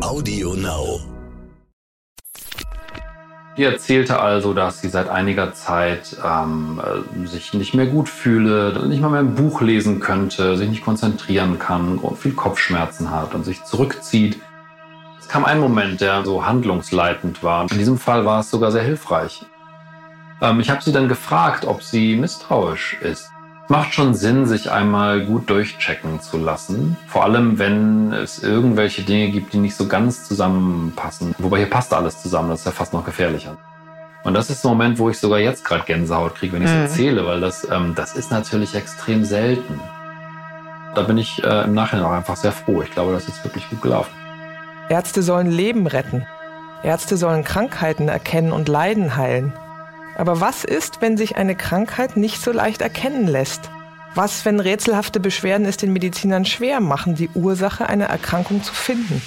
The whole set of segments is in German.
Audio Now. Die erzählte also, dass sie seit einiger Zeit ähm, äh, sich nicht mehr gut fühle, nicht mal mehr ein Buch lesen könnte, sich nicht konzentrieren kann, viel Kopfschmerzen hat und sich zurückzieht. Es kam ein Moment, der so handlungsleitend war. In diesem Fall war es sogar sehr hilfreich. Ähm, ich habe sie dann gefragt, ob sie misstrauisch ist. Macht schon Sinn, sich einmal gut durchchecken zu lassen. Vor allem, wenn es irgendwelche Dinge gibt, die nicht so ganz zusammenpassen. Wobei hier passt alles zusammen, das ist ja fast noch gefährlicher. Und das ist der Moment, wo ich sogar jetzt gerade Gänsehaut kriege, wenn ich es mhm. erzähle, weil das, ähm, das ist natürlich extrem selten. Da bin ich äh, im Nachhinein auch einfach sehr froh. Ich glaube, das ist wirklich gut gelaufen. Ärzte sollen Leben retten. Ärzte sollen Krankheiten erkennen und Leiden heilen. Aber was ist, wenn sich eine Krankheit nicht so leicht erkennen lässt? Was, wenn rätselhafte Beschwerden es den Medizinern schwer machen, die Ursache einer Erkrankung zu finden?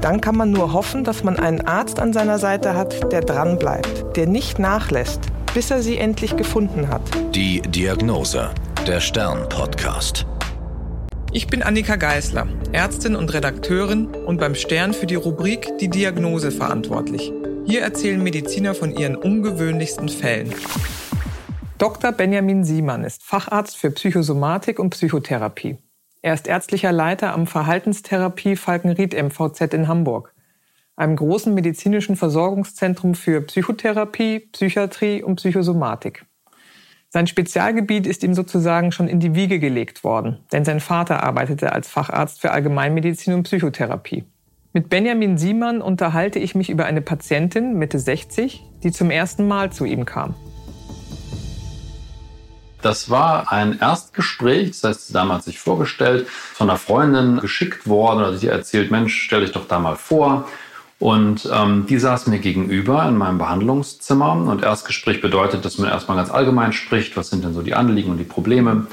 Dann kann man nur hoffen, dass man einen Arzt an seiner Seite hat, der dranbleibt, der nicht nachlässt, bis er sie endlich gefunden hat. Die Diagnose, der Stern-Podcast. Ich bin Annika Geisler, Ärztin und Redakteurin und beim Stern für die Rubrik Die Diagnose verantwortlich. Hier erzählen Mediziner von ihren ungewöhnlichsten Fällen. Dr. Benjamin Siemann ist Facharzt für Psychosomatik und Psychotherapie. Er ist ärztlicher Leiter am Verhaltenstherapie Falkenried MVZ in Hamburg, einem großen medizinischen Versorgungszentrum für Psychotherapie, Psychiatrie und Psychosomatik. Sein Spezialgebiet ist ihm sozusagen schon in die Wiege gelegt worden, denn sein Vater arbeitete als Facharzt für Allgemeinmedizin und Psychotherapie. Mit Benjamin Siemann unterhalte ich mich über eine Patientin Mitte 60, die zum ersten Mal zu ihm kam. Das war ein Erstgespräch, das heißt, sie damals sich vorgestellt, von einer Freundin geschickt worden, oder sie erzählt, Mensch, stell dich doch da mal vor. Und ähm, die saß mir gegenüber in meinem Behandlungszimmer. Und Erstgespräch bedeutet, dass man erstmal ganz allgemein spricht, was sind denn so die Anliegen und die Probleme.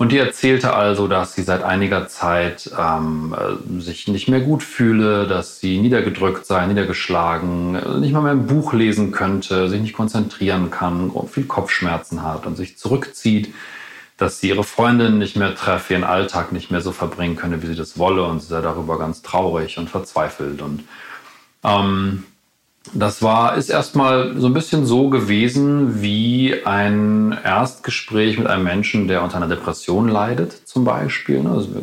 Und die erzählte also, dass sie seit einiger Zeit ähm, äh, sich nicht mehr gut fühle, dass sie niedergedrückt sei, niedergeschlagen, äh, nicht mal mehr ein Buch lesen könnte, sich nicht konzentrieren kann, viel Kopfschmerzen hat und sich zurückzieht, dass sie ihre Freundin nicht mehr treffe, ihren Alltag nicht mehr so verbringen könne, wie sie das wolle und sie sei darüber ganz traurig und verzweifelt. Und ähm, das war, ist erstmal so ein bisschen so gewesen wie ein Erstgespräch mit einem Menschen, der unter einer Depression leidet, zum Beispiel. Ne? Also wir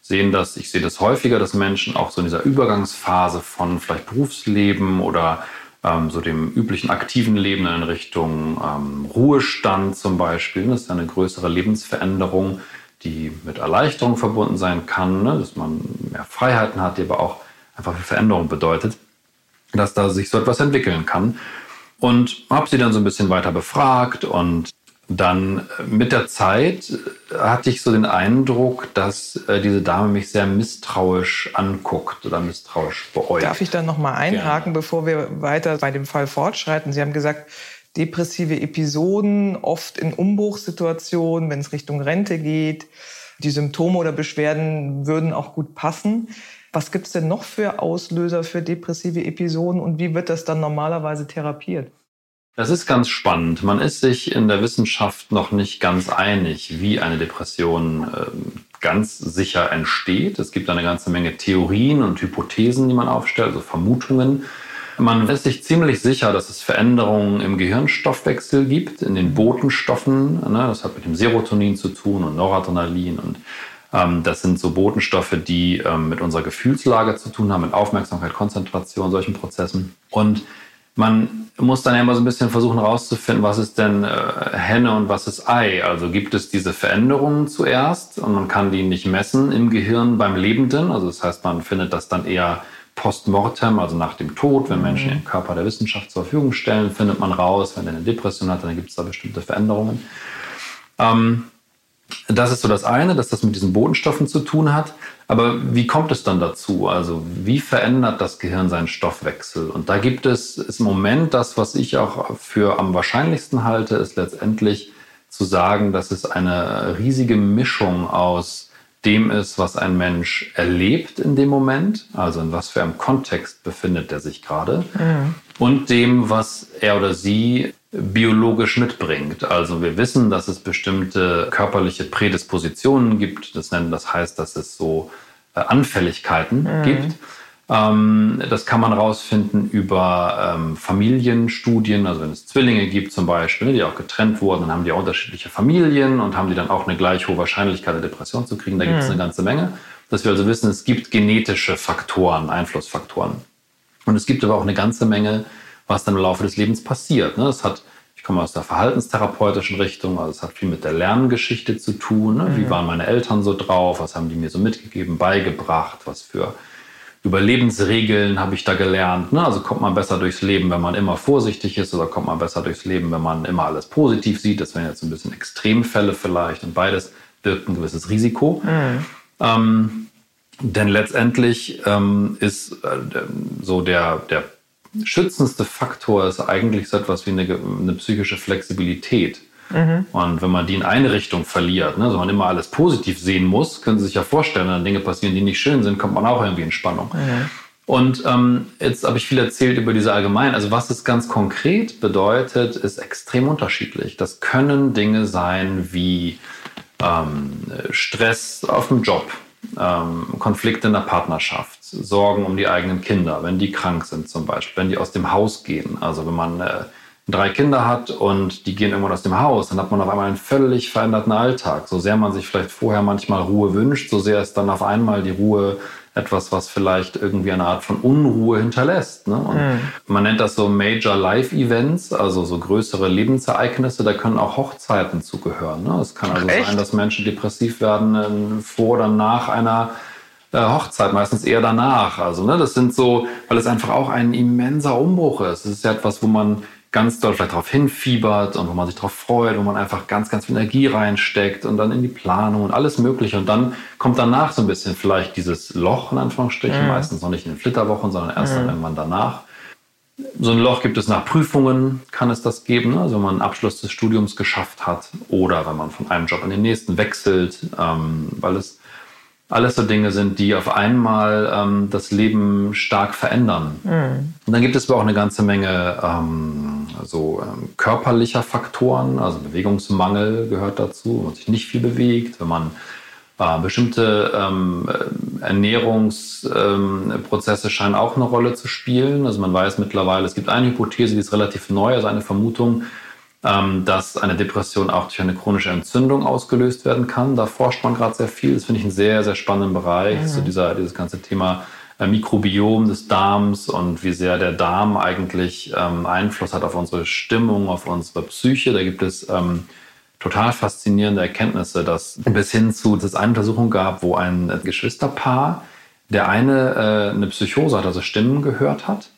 sehen das, ich sehe das häufiger, dass Menschen auch so in dieser Übergangsphase von vielleicht Berufsleben oder ähm, so dem üblichen aktiven Leben in Richtung ähm, Ruhestand zum Beispiel. Das ist eine größere Lebensveränderung, die mit Erleichterung verbunden sein kann, ne? dass man mehr Freiheiten hat, die aber auch einfach viel Veränderung bedeutet dass da sich so etwas entwickeln kann. Und habe sie dann so ein bisschen weiter befragt und dann mit der Zeit hatte ich so den Eindruck, dass äh, diese Dame mich sehr misstrauisch anguckt oder misstrauisch beäugt. Darf ich dann nochmal einhaken, Gerne. bevor wir weiter bei dem Fall fortschreiten? Sie haben gesagt, depressive Episoden, oft in Umbruchssituationen, wenn es Richtung Rente geht. Die Symptome oder Beschwerden würden auch gut passen. Was gibt es denn noch für Auslöser für depressive Episoden und wie wird das dann normalerweise therapiert? Das ist ganz spannend. Man ist sich in der Wissenschaft noch nicht ganz einig, wie eine Depression äh, ganz sicher entsteht. Es gibt eine ganze Menge Theorien und Hypothesen, die man aufstellt, also Vermutungen. Man ist sich ziemlich sicher, dass es Veränderungen im Gehirnstoffwechsel gibt, in den Botenstoffen. Ne? Das hat mit dem Serotonin zu tun und Noradrenalin und ähm, das sind so Botenstoffe, die ähm, mit unserer Gefühlslage zu tun haben, mit Aufmerksamkeit, Konzentration, solchen Prozessen. Und man muss dann ja immer so ein bisschen versuchen herauszufinden, was ist denn äh, Henne und was ist Ei. Also gibt es diese Veränderungen zuerst und man kann die nicht messen im Gehirn beim Lebenden. Also das heißt, man findet das dann eher postmortem, also nach dem Tod, wenn Menschen mhm. ihren Körper der Wissenschaft zur Verfügung stellen, findet man raus, wenn er eine Depression hat, dann gibt es da bestimmte Veränderungen. Ähm, das ist so das eine, dass das mit diesen Bodenstoffen zu tun hat. Aber wie kommt es dann dazu? Also wie verändert das Gehirn seinen Stoffwechsel? Und da gibt es im Moment das, was ich auch für am wahrscheinlichsten halte, ist letztendlich zu sagen, dass es eine riesige Mischung aus dem ist, was ein Mensch erlebt in dem Moment, also in was für einem Kontext befindet er sich gerade, mhm. Und dem, was er oder sie biologisch mitbringt. Also wir wissen, dass es bestimmte körperliche Prädispositionen gibt. Das, nennen, das heißt, dass es so äh, Anfälligkeiten mhm. gibt. Ähm, das kann man herausfinden über ähm, Familienstudien, also wenn es Zwillinge gibt zum Beispiel, die auch getrennt wurden, dann haben die auch unterschiedliche Familien und haben die dann auch eine gleich hohe Wahrscheinlichkeit, eine Depression zu kriegen. Da gibt es mhm. eine ganze Menge. Dass wir also wissen, es gibt genetische Faktoren, Einflussfaktoren. Und es gibt aber auch eine ganze Menge, was dann im Laufe des Lebens passiert. Ne? Das hat ich komme aus der verhaltenstherapeutischen Richtung, also es hat viel mit der Lerngeschichte zu tun. Ne? Wie mhm. waren meine Eltern so drauf? Was haben die mir so mitgegeben, beigebracht? Was für Überlebensregeln habe ich da gelernt? Ne? Also kommt man besser durchs Leben, wenn man immer vorsichtig ist, oder kommt man besser durchs Leben, wenn man immer alles positiv sieht? Das wären jetzt ein bisschen Extremfälle vielleicht und beides birgt ein gewisses Risiko. Mhm. Ähm, denn letztendlich ähm, ist äh, so der, der schützendste Faktor ist eigentlich so etwas wie eine, eine psychische Flexibilität. Mhm. Und wenn man die in eine Richtung verliert, ne, also man immer alles positiv sehen muss, können Sie sich ja vorstellen, wenn Dinge passieren, die nicht schön sind, kommt man auch irgendwie in Spannung. Mhm. Und ähm, jetzt habe ich viel erzählt über diese allgemein. Also was es ganz konkret bedeutet, ist extrem unterschiedlich. Das können Dinge sein wie ähm, Stress auf dem Job, ähm, Konflikte in der Partnerschaft, Sorgen um die eigenen Kinder, wenn die krank sind zum Beispiel, wenn die aus dem Haus gehen. Also wenn man äh, drei Kinder hat und die gehen irgendwann aus dem Haus, dann hat man auf einmal einen völlig veränderten Alltag. So sehr man sich vielleicht vorher manchmal Ruhe wünscht, so sehr ist dann auf einmal die Ruhe etwas, was vielleicht irgendwie eine Art von Unruhe hinterlässt. Ne? Mhm. Man nennt das so Major Life Events, also so größere Lebensereignisse. Da können auch Hochzeiten zugehören. Ne? Es kann also Echt? sein, dass Menschen depressiv werden äh, vor oder nach einer äh, Hochzeit, meistens eher danach. Also ne, das sind so, weil es einfach auch ein immenser Umbruch ist. Es ist ja etwas, wo man ganz doll vielleicht darauf hinfiebert und wo man sich darauf freut, wo man einfach ganz, ganz viel Energie reinsteckt und dann in die Planung und alles Mögliche. Und dann kommt danach so ein bisschen vielleicht dieses Loch, in Anführungsstrichen, mhm. meistens noch nicht in den Flitterwochen, sondern erst mhm. dann irgendwann danach. So ein Loch gibt es nach Prüfungen, kann es das geben, ne? also wenn man einen Abschluss des Studiums geschafft hat oder wenn man von einem Job in den nächsten wechselt, ähm, weil es alles so Dinge sind, die auf einmal ähm, das Leben stark verändern. Mhm. Und dann gibt es aber auch eine ganze Menge ähm, so ähm, körperlicher Faktoren, also Bewegungsmangel gehört dazu, wenn man sich nicht viel bewegt, wenn man äh, bestimmte ähm, Ernährungsprozesse scheinen auch eine Rolle zu spielen. Also man weiß mittlerweile, es gibt eine Hypothese, die ist relativ neu, also eine Vermutung, ähm, dass eine Depression auch durch eine chronische Entzündung ausgelöst werden kann. Da forscht man gerade sehr viel. Das finde ich einen sehr, sehr spannenden Bereich. Mhm. So dieser, dieses ganze Thema äh, Mikrobiom des Darms und wie sehr der Darm eigentlich ähm, Einfluss hat auf unsere Stimmung, auf unsere Psyche. Da gibt es ähm, total faszinierende Erkenntnisse, dass bis hin zu, dass es eine Untersuchung gab, wo ein Geschwisterpaar, der eine äh, eine Psychose hat, also Stimmen gehört hat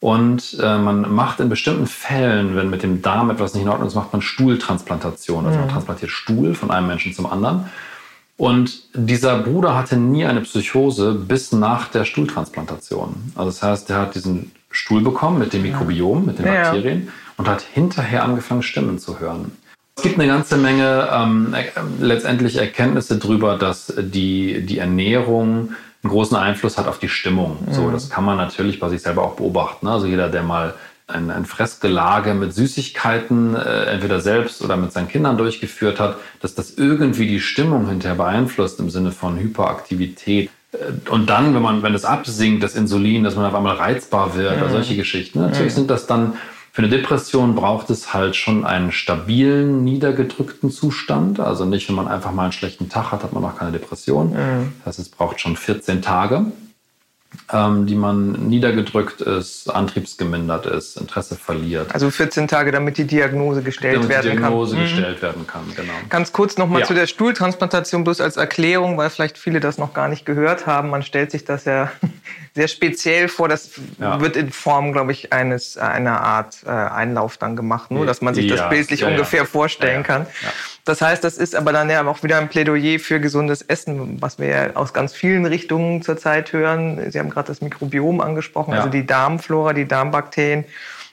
und äh, man macht in bestimmten Fällen, wenn mit dem Darm etwas nicht in Ordnung ist, macht man Stuhltransplantation. Also man mhm. transplantiert Stuhl von einem Menschen zum anderen. Und dieser Bruder hatte nie eine Psychose bis nach der Stuhltransplantation. Also das heißt, er hat diesen Stuhl bekommen mit dem Mikrobiom, mit den Bakterien ja. und hat hinterher angefangen, Stimmen zu hören. Es gibt eine ganze Menge ähm, äh, letztendlich Erkenntnisse darüber, dass die, die Ernährung einen großen Einfluss hat auf die Stimmung. Mhm. So, das kann man natürlich bei sich selber auch beobachten. Ne? Also jeder, der mal ein, ein Fressgelage mit Süßigkeiten äh, entweder selbst oder mit seinen Kindern durchgeführt hat, dass das irgendwie die Stimmung hinterher beeinflusst im Sinne von Hyperaktivität. Äh, und dann, wenn man, wenn es absinkt, das Insulin, dass man auf einmal reizbar wird mhm. oder solche Geschichten. Natürlich mhm. sind das dann für eine Depression braucht es halt schon einen stabilen, niedergedrückten Zustand. Also nicht, wenn man einfach mal einen schlechten Tag hat, hat man auch keine Depression. Mhm. Das heißt, es braucht schon 14 Tage ähm, die man niedergedrückt ist, antriebsgemindert ist, Interesse verliert. Also 14 Tage, damit die Diagnose gestellt damit werden kann. die Diagnose kann. gestellt mhm. werden kann, genau. Ganz kurz nochmal ja. zu der Stuhltransplantation, bloß als Erklärung, weil vielleicht viele das noch gar nicht gehört haben. Man stellt sich das ja sehr speziell vor. Das ja. wird in Form, glaube ich, eines einer Art äh, Einlauf dann gemacht, nur dass man sich ja. das bildlich ungefähr vorstellen kann. Das heißt, das ist aber dann ja auch wieder ein Plädoyer für gesundes Essen, was wir ja aus ganz vielen Richtungen zurzeit hören. Sie haben gerade das Mikrobiom angesprochen, also ja. also die Darmflora, die Darmbakterien.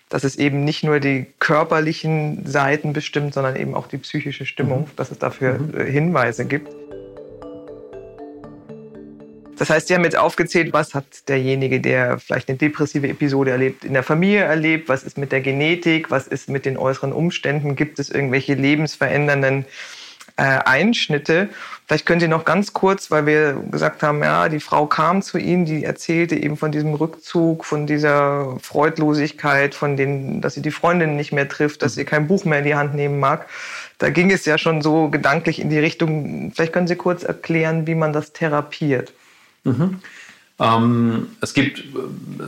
Dass es eben nicht nur die körperlichen Seiten bestimmt, sondern eben auch die psychische Stimmung, mhm. dass es dafür mhm. Äh, Hinweise gibt. Das heißt, Sie haben jetzt aufgezählt, was hat derjenige, der vielleicht eine depressive Episode erlebt, in der Familie erlebt, was ist mit der Genetik, was ist mit den äußeren Umständen, gibt es irgendwelche lebensverändernden äh, Einschnitte. Vielleicht können Sie noch ganz kurz, weil wir gesagt haben, ja, die Frau kam zu Ihnen, die erzählte eben von diesem Rückzug, von dieser Freudlosigkeit, von den, dass sie die Freundin nicht mehr trifft, dass sie kein Buch mehr in die Hand nehmen mag. Da ging es ja schon so gedanklich in die Richtung. Vielleicht können Sie kurz erklären, wie man das therapiert. Mhm. Ähm, es gibt äh,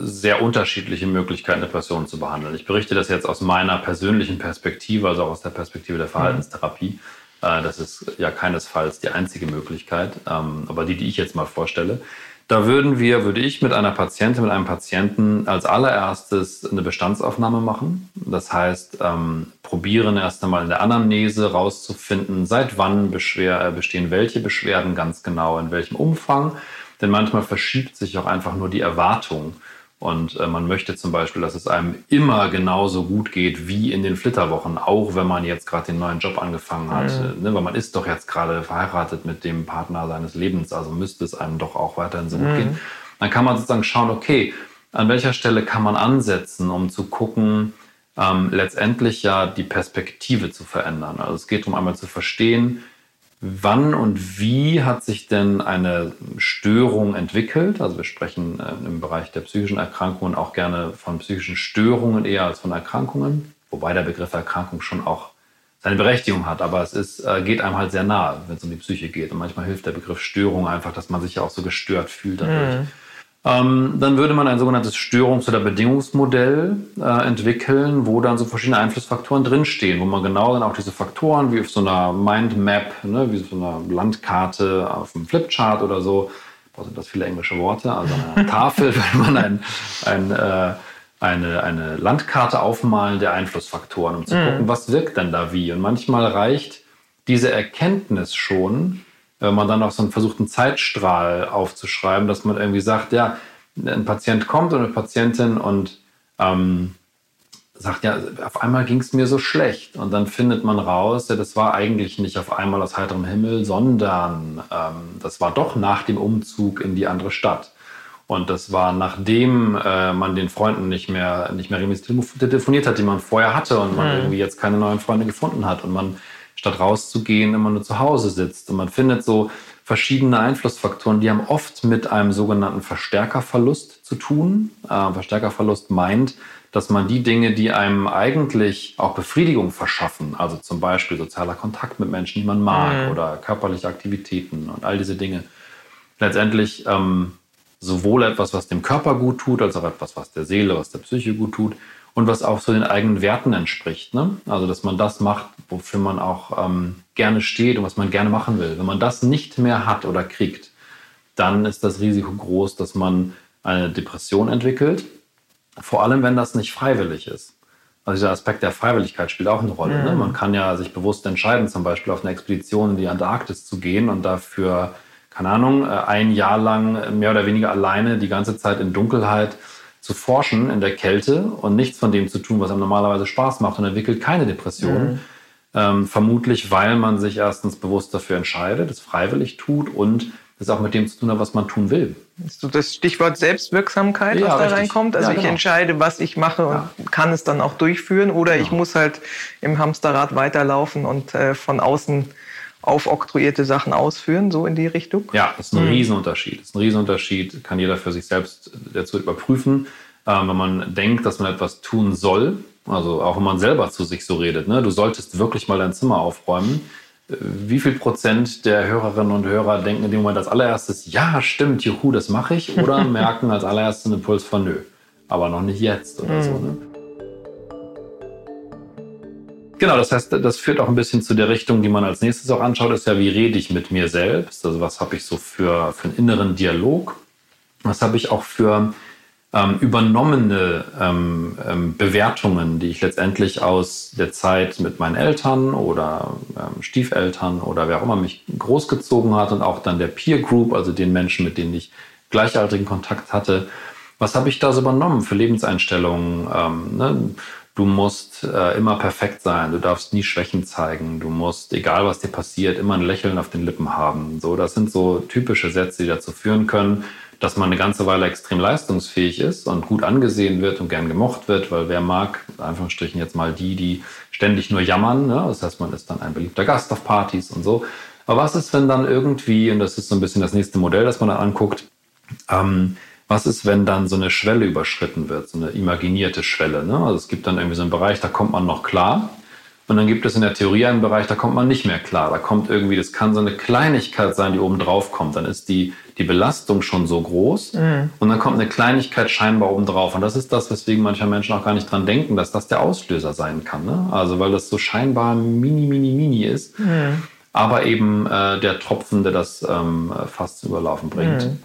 sehr unterschiedliche Möglichkeiten, Depressionen zu behandeln. Ich berichte das jetzt aus meiner persönlichen Perspektive, also auch aus der Perspektive der Verhaltenstherapie. Mhm. Das ist ja keinesfalls die einzige Möglichkeit, ähm, aber die, die ich jetzt mal vorstelle. Da würden wir, würde ich mit einer Patientin, mit einem Patienten als allererstes eine Bestandsaufnahme machen. Das heißt, ähm, probieren erst einmal in der Anamnese rauszufinden, seit wann Beschwer, äh, bestehen welche Beschwerden ganz genau, in welchem Umfang. Denn manchmal verschiebt sich auch einfach nur die Erwartung. Und äh, man möchte zum Beispiel, dass es einem immer genauso gut geht wie in den Flitterwochen, auch wenn man jetzt gerade den neuen Job angefangen hat. Mhm. Ne? Weil man ist doch jetzt gerade verheiratet mit dem Partner seines Lebens, also müsste es einem doch auch weiterhin so gut mhm. gehen. Dann kann man sozusagen schauen, okay, an welcher Stelle kann man ansetzen, um zu gucken, ähm, letztendlich ja die Perspektive zu verändern. Also es geht darum, einmal zu verstehen, Wann und wie hat sich denn eine Störung entwickelt? Also wir sprechen äh, im Bereich der psychischen Erkrankungen auch gerne von psychischen Störungen eher als von Erkrankungen, wobei der Begriff Erkrankung schon auch seine Berechtigung hat, aber es ist, äh, geht einem halt sehr nahe, wenn es um die Psyche geht. Und manchmal hilft der Begriff Störung einfach, dass man sich ja auch so gestört fühlt dadurch. Mhm. Ähm, dann würde man ein sogenanntes Störungs- oder Bedingungsmodell äh, entwickeln, wo dann so verschiedene Einflussfaktoren drinstehen, wo man genau dann auch diese Faktoren wie auf so einer Mindmap, ne, wie auf so einer Landkarte auf einem Flipchart oder so, sind das viele englische Worte, also eine Tafel, wenn man ein, ein, äh, eine, eine Landkarte aufmalen der Einflussfaktoren, um zu mhm. gucken, was wirkt denn da wie. Und manchmal reicht diese Erkenntnis schon, man dann auch so einen versuchten Zeitstrahl aufzuschreiben, dass man irgendwie sagt, ja, ein Patient kommt oder eine Patientin und ähm, sagt, ja, auf einmal ging es mir so schlecht. Und dann findet man raus, ja, das war eigentlich nicht auf einmal aus heiterem Himmel, sondern ähm, das war doch nach dem Umzug in die andere Stadt. Und das war nachdem äh, man den Freunden nicht mehr, nicht mehr regelmäßig telefoniert hat, die man vorher hatte und man mhm. irgendwie jetzt keine neuen Freunde gefunden hat und man statt rauszugehen, immer nur zu Hause sitzt. Und man findet so verschiedene Einflussfaktoren, die haben oft mit einem sogenannten Verstärkerverlust zu tun. Äh, Verstärkerverlust meint, dass man die Dinge, die einem eigentlich auch Befriedigung verschaffen, also zum Beispiel sozialer Kontakt mit Menschen, die man mag, mhm. oder körperliche Aktivitäten und all diese Dinge, letztendlich ähm, sowohl etwas, was dem Körper gut tut, als auch etwas, was der Seele, was der Psyche gut tut, und was auch so den eigenen Werten entspricht. Ne? Also, dass man das macht, wofür man auch ähm, gerne steht und was man gerne machen will. Wenn man das nicht mehr hat oder kriegt, dann ist das Risiko groß, dass man eine Depression entwickelt. Vor allem, wenn das nicht freiwillig ist. Also dieser Aspekt der Freiwilligkeit spielt auch eine Rolle. Ne? Mhm. Ne? Man kann ja sich bewusst entscheiden, zum Beispiel auf eine Expedition in die Antarktis zu gehen und dafür, keine Ahnung, äh, ein Jahr lang mehr oder weniger alleine die ganze Zeit in Dunkelheit zu forschen in der Kälte und nichts von dem zu tun, was einem normalerweise Spaß macht und entwickelt keine Depression. Mhm. Ähm, vermutlich, weil man sich erstens bewusst dafür entscheidet, es freiwillig tut und es auch mit dem zu tun hat, was man tun will. Das Stichwort Selbstwirksamkeit, ja, was da richtig. reinkommt. Also ja, genau. ich entscheide, was ich mache und ja. kann es dann auch durchführen oder ich muss halt im Hamsterrad weiterlaufen und äh, von außen aufoktroyierte Sachen ausführen, so in die Richtung? Ja, das ist ein mhm. Riesenunterschied. Das ist ein Riesenunterschied, kann jeder für sich selbst dazu überprüfen. Ähm, wenn man denkt, dass man etwas tun soll, also auch wenn man selber zu sich so redet, ne, du solltest wirklich mal dein Zimmer aufräumen. Wie viel Prozent der Hörerinnen und Hörer denken in dem Moment als allererstes, ja, stimmt, juhu, das mache ich, oder merken als allererstes einen Impuls von nö, aber noch nicht jetzt oder mhm. so. Ne? Genau, das heißt, das führt auch ein bisschen zu der Richtung, die man als nächstes auch anschaut, ist ja, wie rede ich mit mir selbst? Also was habe ich so für, für einen inneren Dialog? Was habe ich auch für ähm, übernommene ähm, ähm, Bewertungen, die ich letztendlich aus der Zeit mit meinen Eltern oder ähm, Stiefeltern oder wer auch immer mich großgezogen hat und auch dann der Peer Group, also den Menschen, mit denen ich gleichaltrigen Kontakt hatte. Was habe ich da so übernommen für Lebenseinstellungen? Ähm, ne? Du musst äh, immer perfekt sein, du darfst nie Schwächen zeigen, du musst, egal was dir passiert, immer ein Lächeln auf den Lippen haben. So, das sind so typische Sätze, die dazu führen können, dass man eine ganze Weile extrem leistungsfähig ist und gut angesehen wird und gern gemocht wird, weil wer mag, in Anführungsstrichen jetzt mal die, die ständig nur jammern. Ne? Das heißt, man ist dann ein beliebter Gast auf Partys und so. Aber was ist, wenn dann irgendwie, und das ist so ein bisschen das nächste Modell, das man dann anguckt, ähm, was ist, wenn dann so eine Schwelle überschritten wird, so eine imaginierte Schwelle? Ne? Also es gibt dann irgendwie so einen Bereich, da kommt man noch klar. Und dann gibt es in der Theorie einen Bereich, da kommt man nicht mehr klar. Da kommt irgendwie, das kann so eine Kleinigkeit sein, die oben drauf kommt. Dann ist die, die Belastung schon so groß mhm. und dann kommt eine Kleinigkeit scheinbar oben drauf. Und das ist das, weswegen manche Menschen auch gar nicht dran denken, dass das der Auslöser sein kann. Ne? Also weil das so scheinbar mini, mini, mini ist. Mhm. Aber eben äh, der Tropfen, der das ähm, fast zum Überlaufen bringt. Mhm.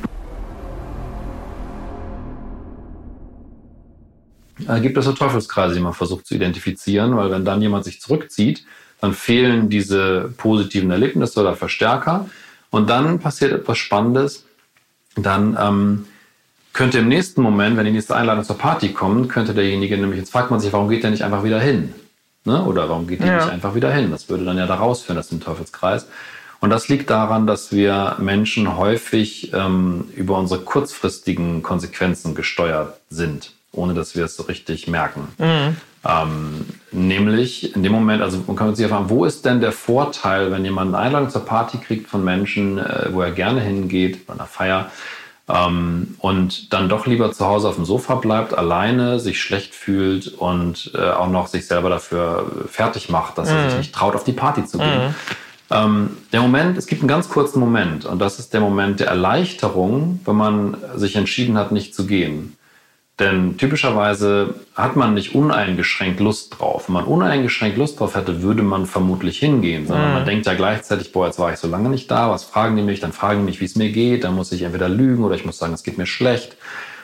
Äh, gibt es so Teufelskreise, die man versucht zu identifizieren, weil wenn dann jemand sich zurückzieht, dann fehlen diese positiven Erlebnisse oder Verstärker und dann passiert etwas Spannendes. Dann ähm, könnte im nächsten Moment, wenn die nächste Einladung zur Party kommt, könnte derjenige nämlich, jetzt fragt man sich, warum geht der nicht einfach wieder hin? Ne? Oder warum geht der ja. nicht einfach wieder hin? Das würde dann ja da rausführen, das ist ein Teufelskreis. Und das liegt daran, dass wir Menschen häufig ähm, über unsere kurzfristigen Konsequenzen gesteuert sind ohne dass wir es so richtig merken. Mhm. Ähm, nämlich in dem Moment, also man kann sich ja fragen, wo ist denn der Vorteil, wenn jemand eine Einladung zur Party kriegt von Menschen, äh, wo er gerne hingeht, bei einer Feier, ähm, und dann doch lieber zu Hause auf dem Sofa bleibt, alleine, sich schlecht fühlt und äh, auch noch sich selber dafür fertig macht, dass mhm. er sich mhm. nicht traut, auf die Party zu gehen. Mhm. Ähm, der Moment, es gibt einen ganz kurzen Moment und das ist der Moment der Erleichterung, wenn man sich entschieden hat, nicht zu gehen. Denn typischerweise hat man nicht uneingeschränkt Lust drauf. Wenn man uneingeschränkt Lust drauf hätte, würde man vermutlich hingehen. Sondern mhm. man denkt ja gleichzeitig, boah, jetzt war ich so lange nicht da, was fragen die mich? Dann fragen die mich, wie es mir geht. Dann muss ich entweder lügen oder ich muss sagen, es geht mir schlecht.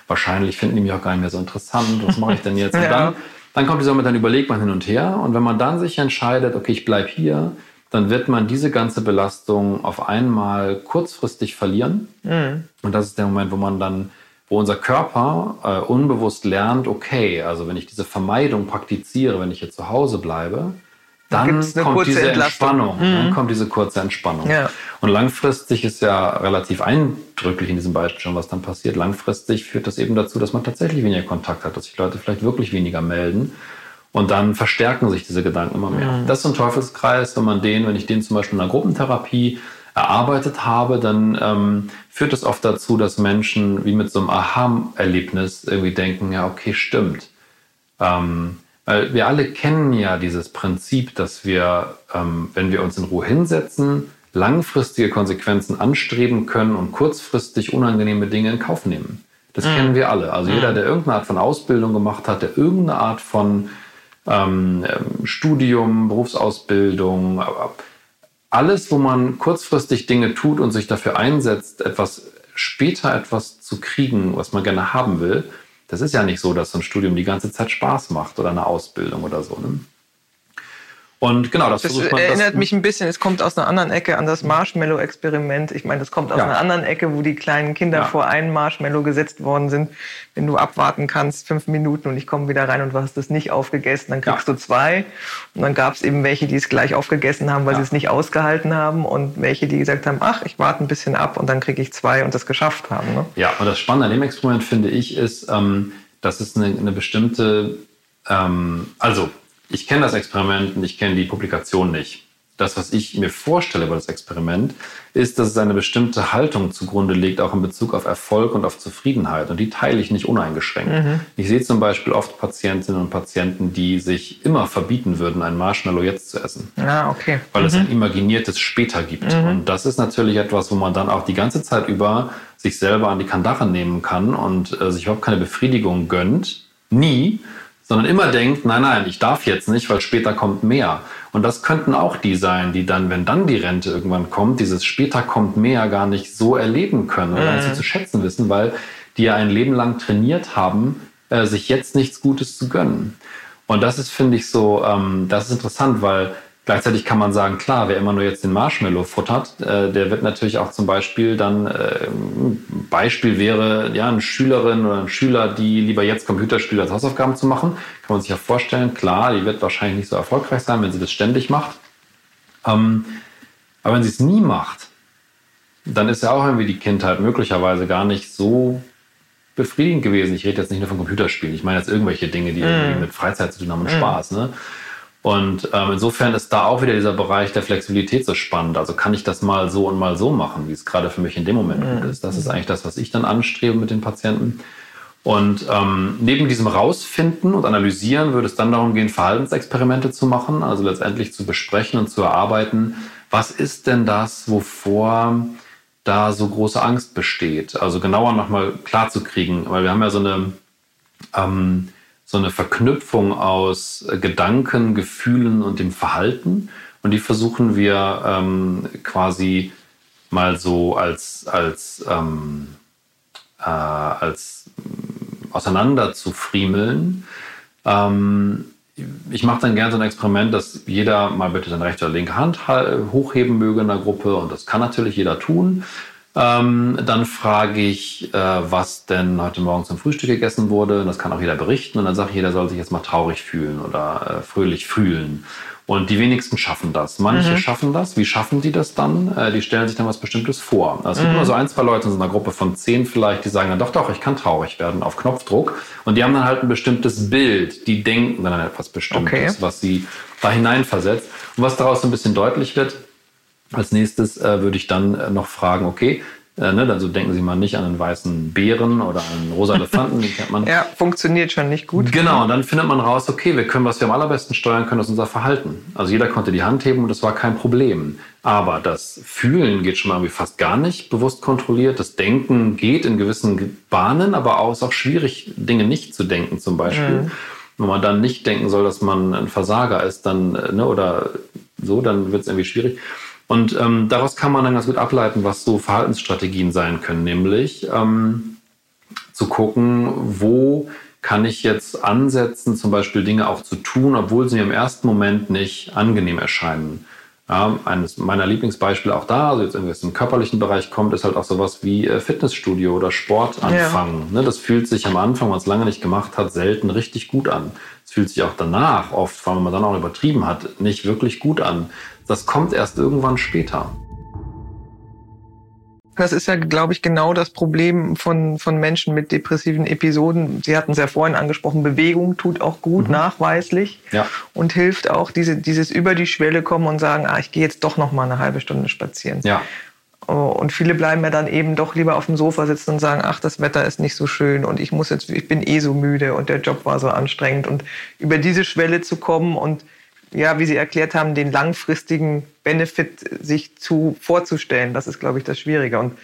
Wahrscheinlich finden die mich auch gar nicht mehr so interessant. Was mache ich denn jetzt? ja. Und dann, dann kommt dieser Moment, dann überlegt man hin und her. Und wenn man dann sich entscheidet, okay, ich bleibe hier, dann wird man diese ganze Belastung auf einmal kurzfristig verlieren. Mhm. Und das ist der Moment, wo man dann wo unser Körper äh, unbewusst lernt, okay, also wenn ich diese Vermeidung praktiziere, wenn ich hier zu Hause bleibe, dann kommt diese Entspannung. Mhm. Dann kommt diese kurze Entspannung. Ja. Und langfristig ist ja relativ eindrücklich in diesem Beispiel schon, was dann passiert. Langfristig führt das eben dazu, dass man tatsächlich weniger Kontakt hat, dass sich Leute vielleicht wirklich weniger melden. Und dann verstärken sich diese Gedanken immer mehr. Mhm. Das ist ein Teufelskreis, wenn man den, wenn ich den zum Beispiel in einer Gruppentherapie erarbeitet habe, dann ähm, führt es oft dazu, dass Menschen wie mit so einem Aha-Erlebnis irgendwie denken, ja, okay, stimmt. Ähm, weil wir alle kennen ja dieses Prinzip, dass wir, ähm, wenn wir uns in Ruhe hinsetzen, langfristige Konsequenzen anstreben können und kurzfristig unangenehme Dinge in Kauf nehmen. Das mhm. kennen wir alle. Also jeder, mhm. der irgendeine Art von Ausbildung gemacht hat, der irgendeine Art von ähm Studium, Berufsausbildung, alles, wo man kurzfristig Dinge tut und sich dafür einsetzt, etwas später etwas zu kriegen, was man gerne haben will, das ist ja nicht so, dass so ein Studium die ganze Zeit Spaß macht oder eine Ausbildung oder so. Ne? Und genau, das, das versucht man. erinnert das, mich ein bisschen, es kommt aus einer anderen Ecke an das Marshmallow-Experiment. Ich meine, das kommt aus ja. einer anderen Ecke, wo die kleinen Kinder ja. vor einen Marshmallow gesetzt worden sind. Wenn du abwarten kannst, fünf Minuten und ich komme wieder rein und du hast es nicht aufgegessen, dann kriegst ja. du zwei. Und dann gab es eben welche, die es gleich aufgegessen haben, weil sie es nicht ausgehalten haben und welche, die gesagt haben, ach, ich warte ein bisschen ab und dann kriege ich zwei und das geschafft haben. Ne? Ja, und das Spannende an dem Experiment finde ich ist, ähm, dass es eine, eine bestimmte, ähm, also ich kenne das Experiment und ich kenne die Publikation nicht. Das, was ich mir vorstelle über das Experiment, ist, dass es eine bestimmte Haltung zugrunde legt, auch in Bezug auf Erfolg und auf Zufriedenheit. Und die teile ich nicht uneingeschränkt. Mhm. Ich sehe zum Beispiel oft Patientinnen und Patienten, die sich immer verbieten würden, ein Marshmallow jetzt zu essen. Ah, okay. Weil mhm. es ein imaginiertes später gibt. Mhm. Und das ist natürlich etwas, wo man dann auch die ganze Zeit über sich selber an die Kandare nehmen kann und äh, sich überhaupt keine Befriedigung gönnt. Nie sondern immer denkt, nein, nein, ich darf jetzt nicht, weil später kommt mehr. Und das könnten auch die sein, die dann, wenn dann die Rente irgendwann kommt, dieses später kommt mehr gar nicht so erleben können oder mhm. zu schätzen wissen, weil die ja ein Leben lang trainiert haben, äh, sich jetzt nichts Gutes zu gönnen. Und das ist, finde ich, so, ähm, das ist interessant, weil Gleichzeitig kann man sagen, klar, wer immer nur jetzt den Marshmallow futtert, äh, der wird natürlich auch zum Beispiel dann, äh, Beispiel wäre, ja, eine Schülerin oder ein Schüler, die lieber jetzt Computerspiele als Hausaufgaben zu machen, kann man sich ja vorstellen, klar, die wird wahrscheinlich nicht so erfolgreich sein, wenn sie das ständig macht. Ähm, aber wenn sie es nie macht, dann ist ja auch irgendwie die Kindheit möglicherweise gar nicht so befriedigend gewesen. Ich rede jetzt nicht nur von Computerspielen. Ich meine jetzt irgendwelche Dinge, die irgendwie Mhm. mit Freizeit zu tun haben und Spaß. Ne? Und ähm, insofern ist da auch wieder dieser Bereich der Flexibilität so spannend. Also kann ich das mal so und mal so machen, wie es gerade für mich in dem Moment gut ist. Das ist eigentlich das, was ich dann anstrebe mit den Patienten. Und ähm, neben diesem Rausfinden und Analysieren würde es dann darum gehen, Verhaltensexperimente zu machen, also letztendlich zu besprechen und zu erarbeiten, was ist denn das, wovor da so große Angst besteht. Also genauer nochmal klar zu kriegen, weil wir haben ja so eine, ähm, so eine Verknüpfung aus äh, Gedanken, Gefühlen und dem Verhalten. Und die versuchen wir ähm, quasi mal so als, als, ähm, äh, als mm, auseinander zu friemeln. Ähm, ich mache dann gerne so ein Experiment, dass jeder mal bitte seine rechte oder linke Hand ha- hochheben möge in der Gruppe und das kann natürlich jeder tun. Ähm, dann frage ich, äh, was denn heute Morgen zum Frühstück gegessen wurde. Das kann auch jeder berichten und dann sage ich, jeder soll sich jetzt mal traurig fühlen oder äh, fröhlich fühlen. Und die wenigsten schaffen das. Manche schaffen das. Wie schaffen die das dann? Äh, die stellen sich dann was Bestimmtes vor. Also es gibt immer so ein, zwei Leute in so einer Gruppe von zehn vielleicht, die sagen dann doch, doch, ich kann traurig werden auf Knopfdruck. Und die haben dann halt ein bestimmtes Bild. Die denken dann an etwas Bestimmtes, Okay. was sie da hineinversetzt. Und was daraus so ein bisschen deutlich wird, als nächstes äh, würde ich dann äh, noch fragen, okay, äh, ne, also denken Sie mal nicht an einen weißen Bären oder einen rosa Elefanten, den kennt man. Ja, funktioniert schon nicht gut. Genau, und dann findet man raus, okay, wir können, was wir am allerbesten steuern können, ist unser Verhalten. Also jeder konnte die Hand heben und das war kein Problem. Aber das Fühlen geht schon mal irgendwie fast gar nicht bewusst kontrolliert. Das Denken geht in gewissen Bahnen, aber auch, ist auch schwierig, Dinge nicht zu denken zum Beispiel. Wenn man dann nicht denken soll, dass man ein Versager ist, dann, äh, ne, oder so, dann wird es irgendwie schwierig. Und ähm, daraus kann man dann ganz gut ableiten, was so Verhaltensstrategien sein können, nämlich ähm, zu gucken, wo kann ich jetzt ansetzen, zum Beispiel Dinge auch zu tun, obwohl sie mir im ersten Moment nicht angenehm erscheinen. Ja, eines meiner Lieblingsbeispiele auch da, also jetzt irgendwie aus dem körperlichen Bereich kommt, ist halt auch sowas wie äh, Fitnessstudio oder Sport anfangen. Ne, das fühlt sich am Anfang, wenn man es lange nicht gemacht hat, selten richtig gut an. Es fühlt sich auch danach oft, vor allem wenn man dann auch übertrieben hat, nicht wirklich gut an. Das kommt erst irgendwann später. Das ist ja, glaube ich, genau das Problem von, von Menschen mit depressiven Episoden. Sie hatten es ja vorhin angesprochen, Bewegung tut auch gut, nachweislich. Ja. Und hilft auch, diese, dieses über die Schwelle kommen und sagen, ah, ich gehe jetzt doch noch mal eine halbe Stunde spazieren. Ja, Oh, Und viele bleiben ja dann eben doch lieber auf dem Sofa sitzen und sagen, ach, das Wetter ist nicht so schön und ich muss jetzt, ich bin eh so müde und der Job war so anstrengend. Und über diese Schwelle zu kommen und ja, wie Sie erklärt haben, den langfristigen Benefit sich zu vorzustellen, das ist, glaube ich, das Schwierige. Und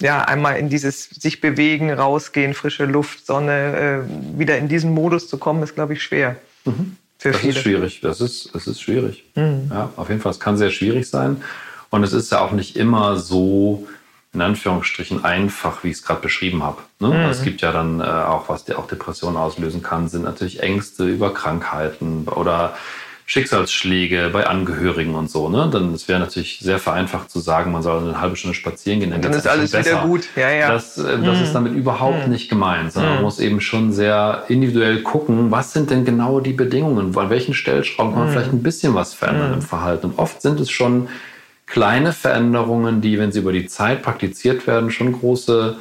ja, einmal in dieses sich bewegen, rausgehen, frische Luft, Sonne, äh, wieder in diesen Modus zu kommen, ist, glaube ich, schwer. Für Mhm. Das viele. ist schwierig. Das ist, das ist schwierig. Mhm. Ja, auf jeden Fall. Es kann sehr schwierig sein. Und es ist ja auch nicht immer so, in Anführungsstrichen, einfach, wie ich es gerade beschrieben habe. Ne? Mhm. Es gibt ja dann äh, auch, was auch Depressionen auslösen kann, sind natürlich Ängste über Krankheiten oder Schicksalsschläge bei Angehörigen und so. Ne? Dann es wäre natürlich sehr vereinfacht zu sagen, man soll eine halbe Stunde spazieren gehen. Dann geht's ist alles schon wieder besser. gut. Ja, ja. Das, äh, das ist damit überhaupt nicht gemeint, sondern man muss eben schon sehr individuell gucken, was sind denn genau die Bedingungen, an welchen Stellschrauben kann man vielleicht ein bisschen was verändern im Verhalten. Und oft sind es schon kleine Veränderungen, die, wenn sie über die Zeit praktiziert werden, schon große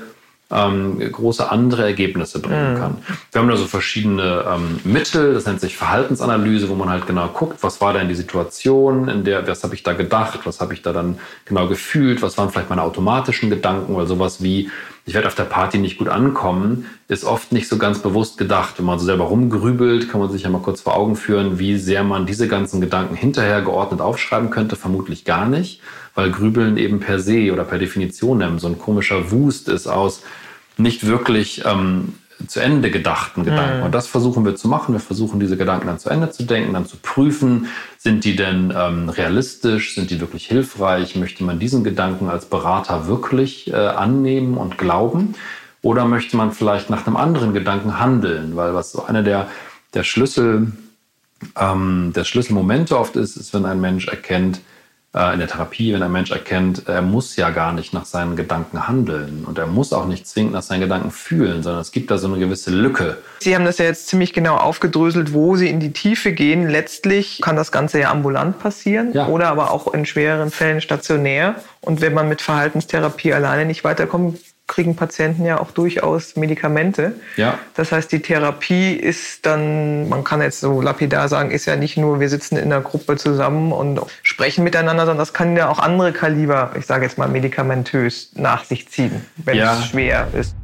ähm, große andere Ergebnisse bringen kann. Wir haben da so verschiedene ähm, Mittel, das nennt sich Verhaltensanalyse, wo man halt genau guckt, was war denn die Situation, in der, was habe ich da gedacht, was habe ich da dann genau gefühlt, was waren vielleicht meine automatischen Gedanken, weil sowas wie, ich werde auf der Party nicht gut ankommen, ist oft nicht so ganz bewusst gedacht. Wenn man so selber rumgrübelt, kann man sich ja mal kurz vor Augen führen, wie sehr man diese ganzen Gedanken hinterher geordnet aufschreiben könnte. Vermutlich gar nicht, weil Grübeln eben per se oder per Definition so ein komischer Wust ist aus nicht wirklich ähm, zu Ende gedachten Gedanken. Und das versuchen wir zu machen. Wir versuchen diese Gedanken dann zu Ende zu denken, dann zu prüfen, sind die denn ähm, realistisch, sind die wirklich hilfreich, möchte man diesen Gedanken als Berater wirklich äh, annehmen und glauben? Oder möchte man vielleicht nach einem anderen Gedanken handeln, weil was so einer der, der Schlüssel, ähm, der Schlüsselmomente oft ist, ist, wenn ein Mensch erkennt, in der Therapie, wenn ein Mensch erkennt, er muss ja gar nicht nach seinen Gedanken handeln und er muss auch nicht zwingend nach seinen Gedanken fühlen, sondern es gibt da so eine gewisse Lücke. Sie haben das ja jetzt ziemlich genau aufgedröselt, wo Sie in die Tiefe gehen. Letztlich kann das Ganze ja ambulant passieren ja. oder aber auch in schwereren Fällen stationär. Und wenn man mit Verhaltenstherapie alleine nicht weiterkommt, kriegen Patienten ja auch durchaus Medikamente. Ja. Das heißt, die Therapie ist dann, man kann jetzt so lapidar sagen, ist ja nicht nur, wir sitzen in einer Gruppe zusammen und sprechen miteinander, sondern das kann ja auch andere Kaliber, ich sage jetzt mal medikamentös, nach sich ziehen, wenn ja. es schwer ist.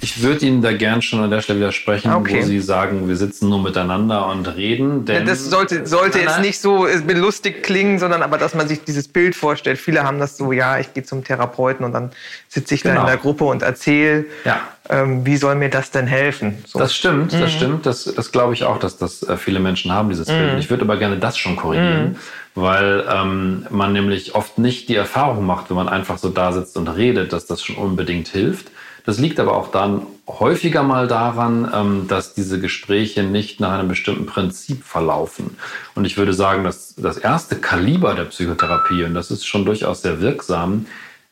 Ich würde Ihnen da gern schon an der Stelle widersprechen, okay. wo Sie sagen, wir sitzen nur miteinander und reden. Denn das sollte, sollte jetzt nicht so belustigt klingen, sondern aber, dass man sich dieses Bild vorstellt. Viele haben das so, ja, ich gehe zum Therapeuten und dann sitze ich genau. da in genau. der Gruppe und erzähle, ja. ähm, wie soll mir das denn helfen? So. Das stimmt, mhm. das stimmt. Das, das glaube ich auch, dass das äh, viele Menschen haben, dieses Bild. Mhm. Ich würde aber gerne das schon korrigieren. Mhm weil ähm, man nämlich oft nicht die Erfahrung macht, wenn man einfach so da sitzt und redet, dass das schon unbedingt hilft, das liegt aber auch dann häufiger mal daran, ähm, dass diese Gespräche nicht nach einem bestimmten Prinzip verlaufen. Und ich würde sagen, dass das erste Kaliber der Psychotherapie, und das ist schon durchaus sehr wirksam,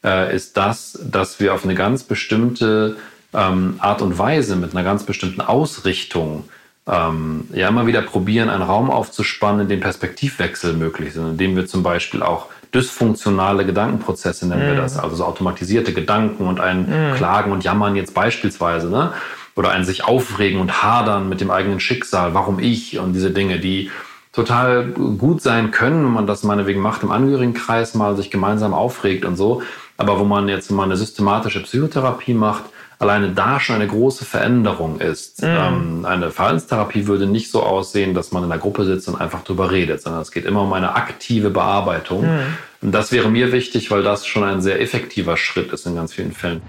äh, ist das, dass wir auf eine ganz bestimmte ähm, Art und Weise, mit einer ganz bestimmten Ausrichtung, ähm, ja immer wieder probieren, einen Raum aufzuspannen, in dem Perspektivwechsel möglich sind, indem wir zum Beispiel auch dysfunktionale Gedankenprozesse nennen mm. wir mhm. das, also so automatisierte Gedanken und ein mm. Klagen und Jammern jetzt beispielsweise, ne? oder ein sich aufregen und hadern mit dem eigenen Schicksal, warum ich und diese Dinge, die total gut sein können, wenn man das meinetwegen macht im Angehörigenkreis, mal sich gemeinsam aufregt und so, aber wo man jetzt mal eine systematische Psychotherapie macht, alleine da schon eine große Veränderung ist. Mhm. Ähm, eine Verhaltenstherapie würde nicht so aussehen, dass man in einer Gruppe sitzt und einfach drüber redet, sondern es geht immer um eine aktive Bearbeitung. Mhm. Und das wäre mir wichtig, weil das schon ein sehr effektiver Schritt ist in ganz vielen Fällen.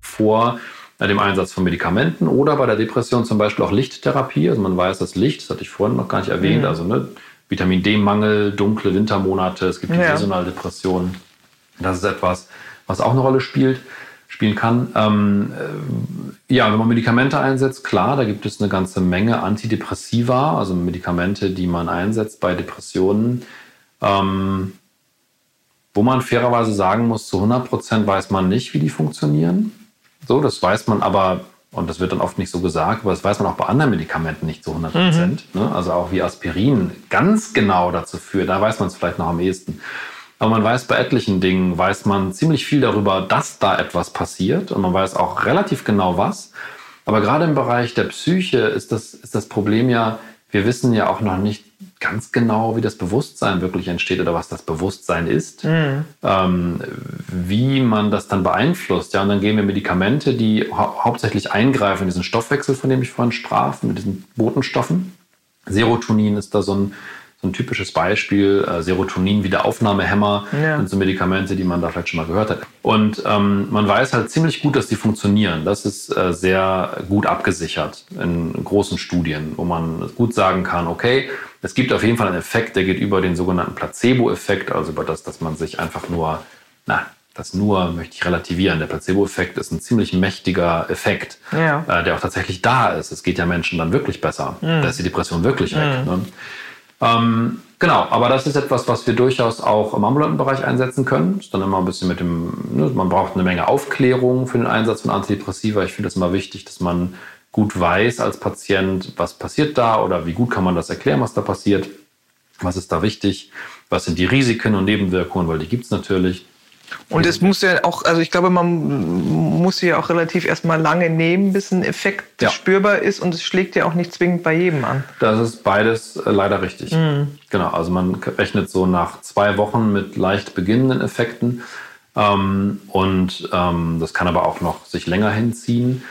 Vor dem Einsatz von Medikamenten oder bei der Depression zum Beispiel auch Lichttherapie. Also man weiß, dass Licht, das hatte ich vorhin noch gar nicht erwähnt, mhm. also ne, Vitamin D-Mangel, dunkle Wintermonate, es gibt die ja. saisonale Depression. Das ist etwas, was auch eine Rolle spielt, spielen kann. Ähm, äh, ja, wenn man Medikamente einsetzt, klar, da gibt es eine ganze Menge Antidepressiva, also Medikamente, die man einsetzt bei Depressionen. Ähm, wo man fairerweise sagen muss, zu 100 Prozent weiß man nicht, wie die funktionieren. So, das weiß man aber, und das wird dann oft nicht so gesagt, aber das weiß man auch bei anderen Medikamenten nicht zu 100 Prozent. Mhm. Ne? Also auch wie Aspirin ganz genau dazu führt, da weiß man es vielleicht noch am ehesten. Aber man weiß bei etlichen Dingen, weiß man ziemlich viel darüber, dass da etwas passiert und man weiß auch relativ genau was. Aber gerade im Bereich der Psyche ist das, ist das Problem ja, wir wissen ja auch noch nicht ganz genau, wie das Bewusstsein wirklich entsteht oder was das Bewusstsein ist, mhm. ähm, wie man das dann beeinflusst. Ja, und dann geben wir Medikamente, die hau hauptsächlich eingreifen in diesen Stoffwechsel, von dem ich vorhin sprach, mit diesen Botenstoffen. Serotonin ist da so ein so ein typisches Beispiel, äh, Serotonin-Wiederaufnahmehämmer ja. sind so Medikamente, die man da vielleicht schon mal gehört hat. Und ähm, man weiß halt ziemlich gut, dass die funktionieren. Das ist äh, sehr gut abgesichert in großen Studien, wo man gut sagen kann, okay, es gibt auf jeden Fall einen Effekt, der geht über den sogenannten Placebo-Effekt, also über das, dass man sich einfach nur, na, das nur möchte ich relativieren. Der Placebo-Effekt ist ein ziemlich mächtiger Effekt, ja. äh, der auch tatsächlich da ist. Es geht ja Menschen dann wirklich besser. Mhm. Da ist die Depression wirklich weg. Mhm. Ne? Ähm, genau, aber das ist etwas, was wir durchaus auch im ambulanten Bereich einsetzen können. Ist dann immer ein bisschen mit dem, ne, man braucht eine Menge Aufklärung für den Einsatz von Antidepressiva. Ich finde es immer wichtig, dass man gut weiß als Patient, was passiert da oder wie gut kann man das erklären, was da passiert. Was ist da wichtig? Was sind die Risiken und Nebenwirkungen? Weil die gibt es natürlich. Und es muss ja auch, also ich glaube, man muss sie ja auch relativ erstmal lange nehmen, bis ein Effekt ja. spürbar ist und es schlägt ja auch nicht zwingend bei jedem an. Das ist beides äh, leider richtig. Mhm. Genau, also man rechnet so nach zwei Wochen mit leicht beginnenden Effekten ähm, und ähm, das kann aber auch noch sich länger hinziehen.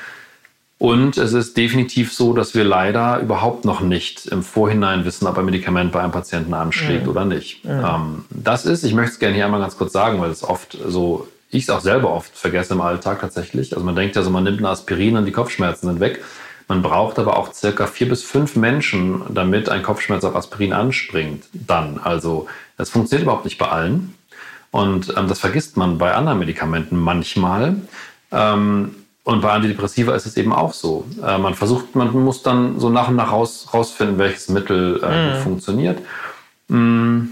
Und es ist definitiv so, dass wir leider überhaupt noch nicht im Vorhinein wissen, ob ein Medikament bei einem Patienten anschlägt mhm. oder nicht. Mhm. Ähm, das ist, ich möchte es gerne hier einmal ganz kurz sagen, weil es oft so, ich es auch selber oft vergesse im Alltag tatsächlich. Also man denkt ja so, man nimmt ein Aspirin und die Kopfschmerzen sind weg. Man braucht aber auch circa vier bis fünf Menschen, damit ein Kopfschmerz auf Aspirin anspringt. Dann, also das funktioniert überhaupt nicht bei allen. Und ähm, das vergisst man bei anderen Medikamenten manchmal. Ähm, Und bei Antidepressiva ist es eben auch so. Äh, man versucht, man muss dann so nach und nach raus, rausfinden, welches Mittel äh, mhm. funktioniert. Mm,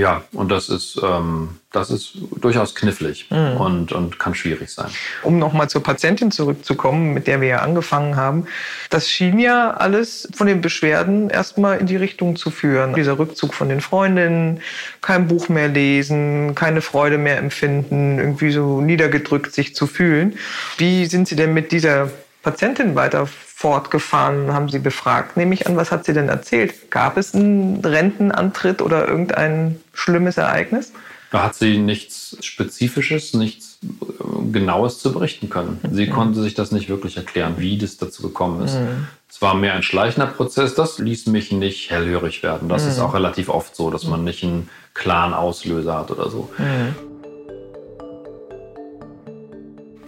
ja, und das ist, ähm, das ist durchaus knifflig mhm. und, und kann schwierig sein. Um nochmal zur Patientin zurückzukommen, mit der wir ja angefangen haben, das schien ja alles von den Beschwerden erstmal in die Richtung zu führen. Dieser Rückzug von den Freundinnen, kein Buch mehr lesen, keine Freude mehr empfinden, irgendwie so niedergedrückt sich zu fühlen. Wie sind Sie denn mit dieser Patientin weiter fortgefahren, haben Sie befragt, nehme ich an. Was hat sie denn erzählt? Gab es einen Rentenantritt oder irgendein schlimmes Ereignis? Da hat sie nichts Spezifisches, nichts äh, Genaues zu berichten können. Sie mhm. konnte sich das nicht wirklich erklären, wie das dazu gekommen ist. Mhm. Es war mehr ein schleichender Prozess, das ließ mich nicht hellhörig werden. Das mhm. ist auch relativ oft so, dass man nicht einen klaren Auslöser hat oder so.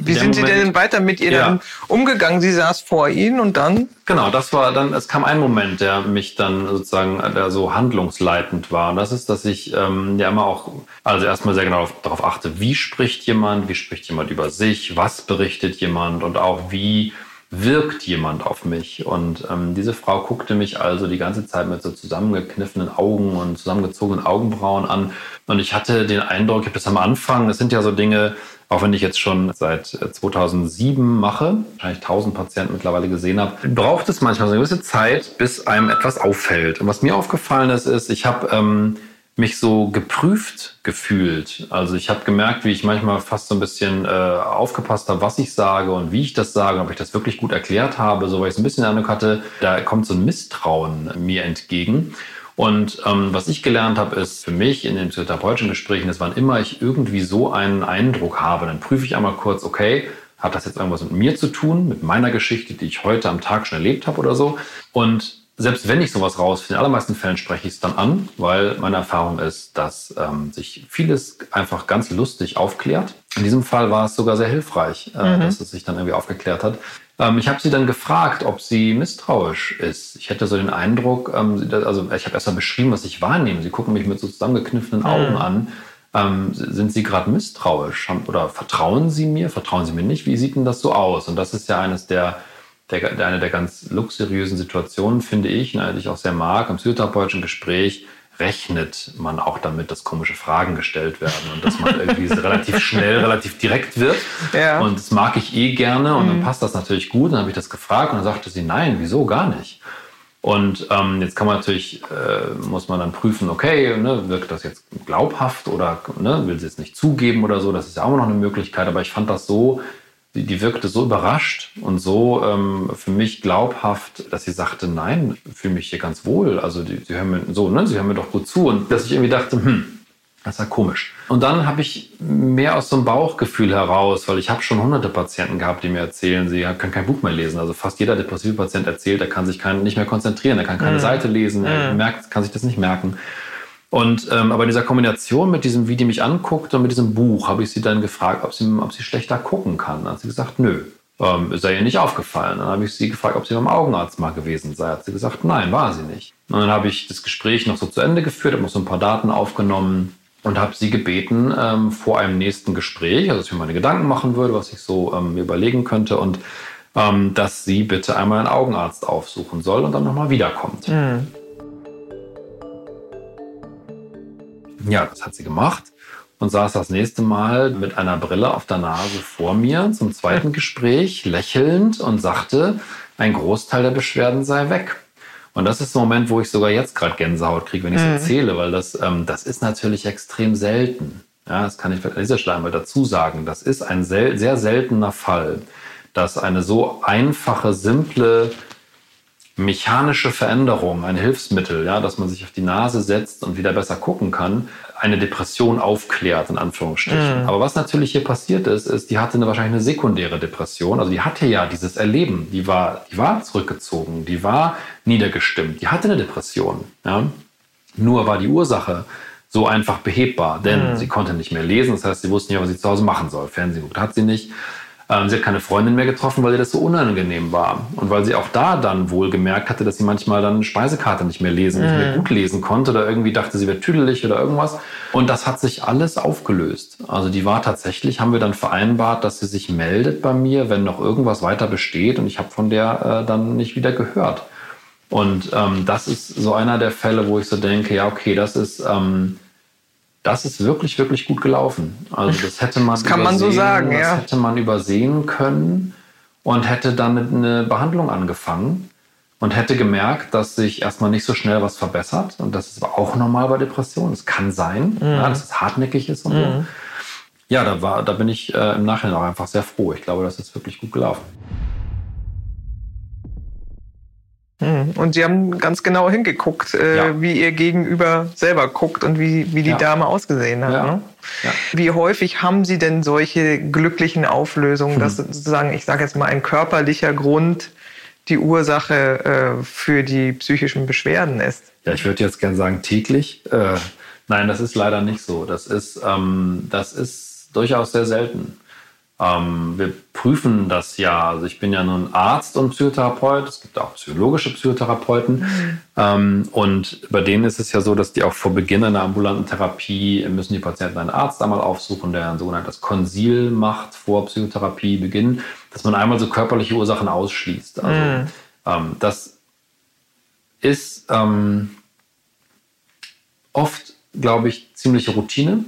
Wie sind Moment, Sie denn weiter mit ihr ja. dann umgegangen? Sie saß vor Ihnen und dann? Genau, das war dann, es kam ein Moment, der mich dann sozusagen, der so handlungsleitend war. Und das ist, dass ich ähm, ja immer auch, also erstmal sehr genau darauf achte, wie spricht jemand, wie spricht jemand über sich, was berichtet jemand und auch wie wirkt jemand auf mich. Und ähm, diese Frau guckte mich also die ganze Zeit mit so zusammengekniffenen Augen und zusammengezogenen Augenbrauen an. Und ich hatte den Eindruck, ich habe das am Anfang, das sind ja so Dinge, auch wenn ich jetzt schon seit 2007 äh, mache, wahrscheinlich 1000 Patienten mittlerweile gesehen habe, braucht es manchmal so eine gewisse Zeit, bis einem etwas auffällt. Und was mir aufgefallen ist, ist, ich habe ähm, mich so geprüft gefühlt. Also ich habe gemerkt, wie ich manchmal fast so ein bisschen äh, aufgepasst habe, was ich sage und wie ich das sage, ob ich das wirklich gut erklärt habe, so weil ich so ein bisschen den Eindruck hatte, da kommt so ein Misstrauen mir entgegen. Und ähm, was ich gelernt habe, ist für mich in den therapeutischen Gesprächen, dass wann immer ich irgendwie so einen Eindruck habe, dann prüfe ich einmal kurz, okay, hat das jetzt irgendwas mit mir zu tun, mit meiner Geschichte, die ich heute am Tag schon erlebt habe oder so. Und selbst wenn ich sowas rausfinde, in allermeisten Fällen spreche ich es dann an, weil meine Erfahrung ist, dass ähm, sich vieles einfach ganz lustig aufklärt. In diesem Fall war es sogar sehr hilfreich, äh, mhm. dass es sich dann irgendwie aufgeklärt hat. Ähm, ich habe sie dann gefragt, ob sie misstrauisch ist. Ich hätte so den Eindruck, ähm, also ich habe erst mal beschrieben, was ich wahrnehme. Sie gucken mich mit so zusammengekniffenen Augen mhm. an. Ähm, sind Sie gerade misstrauisch oder vertrauen Sie mir, vertrauen Sie mir nicht? Wie sieht denn das so aus? Und das ist ja eines der, der, eine der ganz luxuriösen Situationen, finde ich, die ich auch sehr mag, im psychotherapeutischen Gespräch rechnet man auch damit, dass komische Fragen gestellt werden und dass man irgendwie relativ schnell, relativ direkt wird. Ja. Und das mag ich eh gerne und mhm. dann passt das natürlich gut. Und dann habe ich das gefragt und dann sagte sie, nein, wieso gar nicht? Und ähm, jetzt kann man natürlich, äh, muss man dann prüfen, okay, ne, wirkt das jetzt glaubhaft oder ne, will sie es nicht zugeben oder so, das ist ja auch noch eine Möglichkeit, aber ich fand das so die, die wirkte so überrascht und so ähm, für mich glaubhaft, dass sie sagte, nein, fühle mich hier ganz wohl. Also die, sie hören mir so, ne, sie hören mir doch gut zu. Und dass ich irgendwie dachte, hm, das war komisch. Und dann habe ich mehr aus so einem Bauchgefühl heraus, weil ich habe schon hunderte Patienten gehabt, die mir erzählen, sie können kein Buch mehr lesen. Also fast jeder depressive Patient erzählt, er kann sich kein, nicht mehr konzentrieren, er kann keine mhm. Seite lesen, er mhm. merkt, kann sich das nicht merken. Und ähm, aber in dieser Kombination mit diesem, wie die mich anguckt und mit diesem Buch, habe ich sie dann gefragt, ob sie, ob sie schlechter gucken kann. Dann hat sie gesagt, nö. Ähm, sei ihr nicht aufgefallen. Dann habe ich sie gefragt, ob sie beim Augenarzt mal gewesen sei. Hat sie gesagt, nein, war sie nicht. Und dann habe ich das Gespräch noch so zu Ende geführt, habe noch so ein paar Daten aufgenommen und habe sie gebeten, ähm, vor einem nächsten Gespräch, also dass ich mir meine Gedanken machen würde, was ich so ähm, überlegen könnte und ähm, dass sie bitte einmal einen Augenarzt aufsuchen soll und dann nochmal wiederkommt. Mhm. Ja, das hat sie gemacht und saß das nächste Mal mit einer Brille auf der Nase vor mir zum zweiten Gespräch, lächelnd und sagte, ein Großteil der Beschwerden sei weg. Und das ist der Moment, wo ich sogar jetzt gerade Gänsehaut kriege, wenn ich es mhm. erzähle, weil das, ähm, das ist natürlich extrem selten. Ja, das kann ich an dieser Stelle einmal dazu sagen. Das ist ein sel sehr seltener Fall, dass eine so einfache, simple mechanische Veränderung, ein Hilfsmittel, ja, dass man sich auf die Nase setzt und wieder besser gucken kann, eine Depression aufklärt, in Anführungsstrichen. Mhm. Aber was natürlich hier passiert ist, ist, die hatte eine, wahrscheinlich eine sekundäre Depression. Also die hatte ja dieses Erleben, die war, die war zurückgezogen, die war niedergestimmt, die hatte eine Depression. Ja? Nur war die Ursache so einfach behebbar, denn mhm. sie konnte nicht mehr lesen, das heißt, sie wusste nicht, was sie zu Hause machen soll. Fernsehen gut hat sie nicht. Ähm, sie hat keine Freundin mehr getroffen, weil ihr das so unangenehm war. Und weil sie auch da dann wohl gemerkt hatte, dass sie manchmal dann Speisekarte nicht mehr lesen, nicht mehr gut lesen konnte oder irgendwie dachte, sie wäre tüdelig oder irgendwas. Und das hat sich alles aufgelöst. Also die war tatsächlich, haben wir dann vereinbart, dass sie sich meldet bei mir, wenn noch irgendwas weiter besteht. Und ich habe von der äh, dann nicht wieder gehört. Und ähm, das ist so einer der Fälle, wo ich so denke, ja, okay, das ist, ähm, das ist wirklich, wirklich gut gelaufen. Also das hätte man Das kann man so sagen, das ja. hätte man übersehen können und hätte dann eine Behandlung angefangen und hätte gemerkt, dass sich erstmal nicht so schnell was verbessert. Und das ist aber auch normal bei Depressionen. Es kann sein, Mhm. ja, dass es hartnäckig ist und so. Ja, da, war, da bin ich äh, im Nachhinein auch einfach sehr froh. Ich glaube, das ist wirklich gut gelaufen. Mhm. Und Sie haben ganz genau hingeguckt, äh, Ja. wie Ihr Gegenüber selber guckt und wie, wie die Ja. Dame ausgesehen hat. Ja. Ne? Wie häufig haben Sie denn solche glücklichen Auflösungen, dass Hm. sozusagen, ich sage jetzt mal, ein körperlicher Grund die Ursache äh, für die psychischen Beschwerden ist? Ja, ich würde jetzt gerne sagen täglich. Äh, nein, das ist leider nicht so. Das ist, ähm, das ist durchaus sehr selten. Ähm, wir prüfen das ja. Also ich bin ja nun Arzt und Psychotherapeut. Es gibt auch psychologische Psychotherapeuten. Ähm, und bei denen ist es ja so, dass die auch vor Beginn einer ambulanten Therapie müssen die Patienten einen Arzt einmal aufsuchen, der ein sogenanntes Konsil macht vor Psychotherapiebeginn, dass man einmal so körperliche Ursachen ausschließt. Also ähm, das ist ähm, oft, glaube ich, ziemliche Routine.